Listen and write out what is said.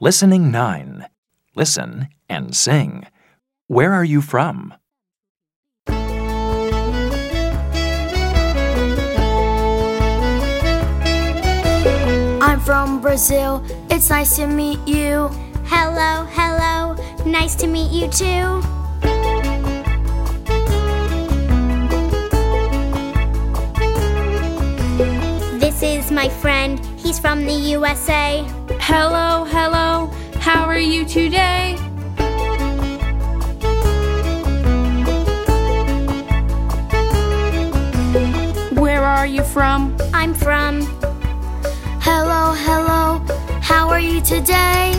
Listening 9. Listen and sing. Where are you from? I'm from Brazil. It's nice to meet you. Hello, hello. Nice to meet you too. This is my friend. He's from the USA. Hello, hello. How are you today? Where are you from? I'm from. Hello, hello. How are you today?